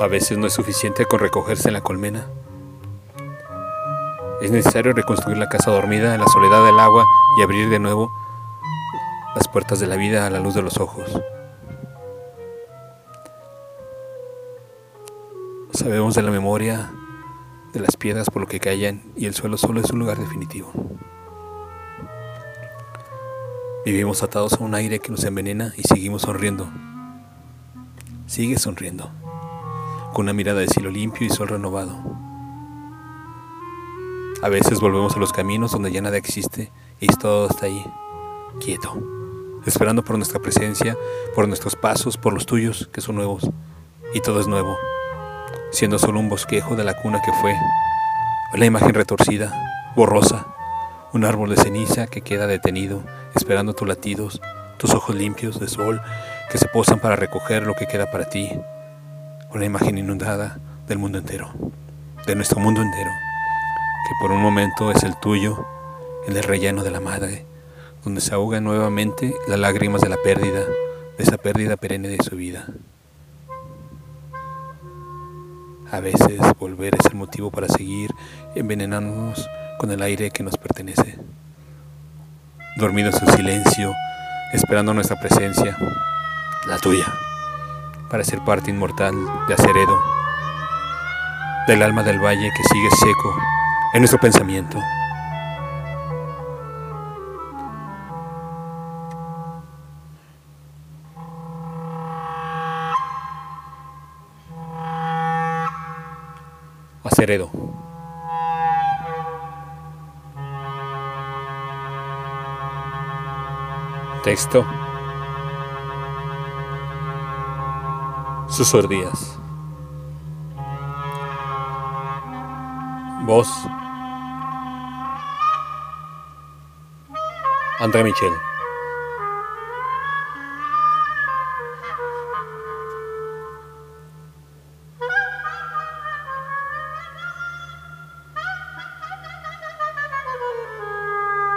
A veces no es suficiente con recogerse en la colmena. Es necesario reconstruir la casa dormida en la soledad del agua y abrir de nuevo las puertas de la vida a la luz de los ojos. Sabemos de la memoria de las piedras por lo que callan y el suelo solo es un lugar definitivo. Vivimos atados a un aire que nos envenena y seguimos sonriendo. Sigue sonriendo, con una mirada de cielo limpio y sol renovado. A veces volvemos a los caminos donde ya nada existe y todo está ahí, quieto, esperando por nuestra presencia, por nuestros pasos, por los tuyos, que son nuevos, y todo es nuevo, siendo solo un bosquejo de la cuna que fue, la imagen retorcida, borrosa, un árbol de ceniza que queda detenido, esperando tus latidos, tus ojos limpios de sol que se posan para recoger lo que queda para ti, una imagen inundada del mundo entero, de nuestro mundo entero, que por un momento es el tuyo, el del relleno de la madre, donde se ahogan nuevamente las lágrimas de la pérdida, de esa pérdida perenne de su vida. A veces volver es el motivo para seguir envenenándonos con el aire que nos pertenece. Dormidos en silencio, esperando nuestra presencia, la tuya, para ser parte inmortal de Aceredo, del alma del valle que sigue seco en nuestro pensamiento. Aceredo. Texto. Sus Díaz. Voz. André Michel.